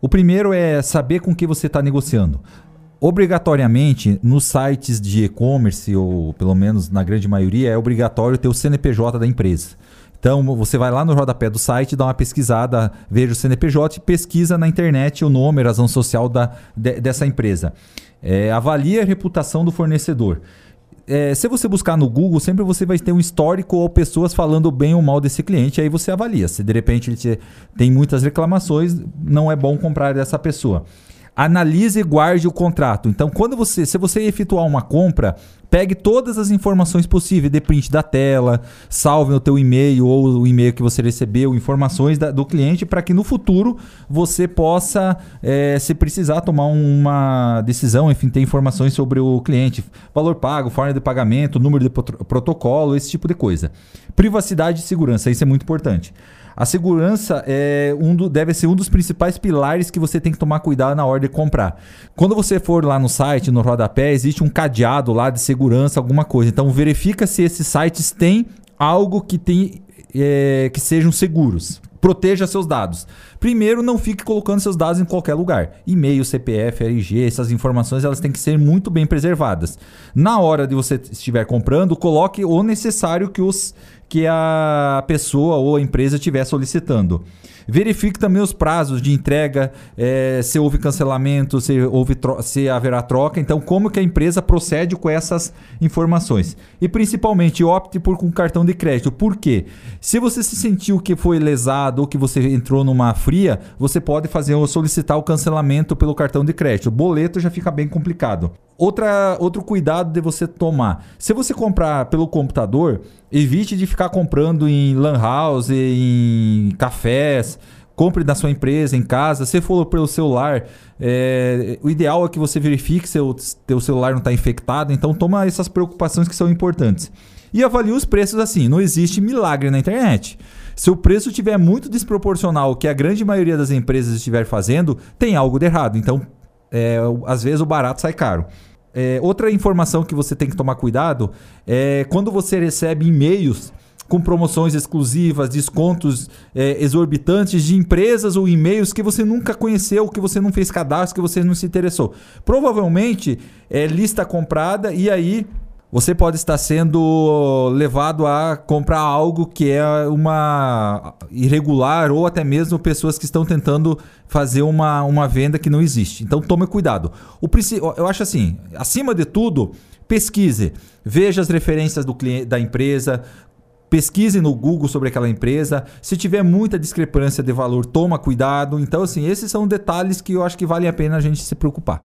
O primeiro é saber com que você está negociando. Obrigatoriamente, nos sites de e-commerce, ou pelo menos na grande maioria, é obrigatório ter o CNPJ da empresa. Então você vai lá no rodapé do site, dá uma pesquisada, veja o CNPJ pesquisa na internet o nome, a razão social da, de, dessa empresa. É, avalie a reputação do fornecedor. É, se você buscar no Google, sempre você vai ter um histórico ou pessoas falando bem ou mal desse cliente, aí você avalia. Se de repente ele te, tem muitas reclamações, não é bom comprar dessa pessoa analise e guarde o contrato. Então, quando você, se você efetuar uma compra, pegue todas as informações possíveis, dê print da tela, salve o teu e-mail ou o e-mail que você recebeu, informações da, do cliente, para que no futuro você possa, é, se precisar, tomar uma decisão, enfim, ter informações sobre o cliente, valor pago, forma de pagamento, número de protocolo, esse tipo de coisa. Privacidade e segurança, isso é muito importante. A segurança é um do, deve ser um dos principais pilares que você tem que tomar cuidado na hora de comprar. Quando você for lá no site, no rodapé, existe um cadeado lá de segurança, alguma coisa. Então verifica se esses sites têm algo que tem é, que sejam seguros. Proteja seus dados. Primeiro, não fique colocando seus dados em qualquer lugar. E-mail, CPF, RG, essas informações elas têm que ser muito bem preservadas. Na hora de você estiver comprando, coloque o necessário que os que a pessoa ou a empresa estiver solicitando. Verifique também os prazos de entrega, é, se houve cancelamento, se, houve se haverá troca. Então, como que a empresa procede com essas informações. E principalmente, opte por um cartão de crédito. Por quê? Se você se sentiu que foi lesado ou que você entrou numa fria, você pode fazer ou solicitar o cancelamento pelo cartão de crédito. O boleto já fica bem complicado. Outra, outro cuidado de você tomar. Se você comprar pelo computador, evite de ficar comprando em lan house, em cafés. Compre da sua empresa, em casa. Se for pelo celular, é, o ideal é que você verifique se o teu celular não está infectado. Então, toma essas preocupações que são importantes. E avalie os preços assim. Não existe milagre na internet. Se o preço estiver muito desproporcional ao que a grande maioria das empresas estiver fazendo, tem algo de errado. Então, é, às vezes o barato sai caro. É, outra informação que você tem que tomar cuidado é quando você recebe e-mails com promoções exclusivas, descontos é, exorbitantes de empresas ou e-mails que você nunca conheceu, que você não fez cadastro, que você não se interessou. Provavelmente é lista comprada e aí você pode estar sendo levado a comprar algo que é uma irregular ou até mesmo pessoas que estão tentando fazer uma, uma venda que não existe. Então tome cuidado. O, eu acho assim, acima de tudo, pesquise, veja as referências do cliente, da empresa, pesquise no Google sobre aquela empresa. Se tiver muita discrepância de valor, toma cuidado. Então, assim, esses são detalhes que eu acho que vale a pena a gente se preocupar.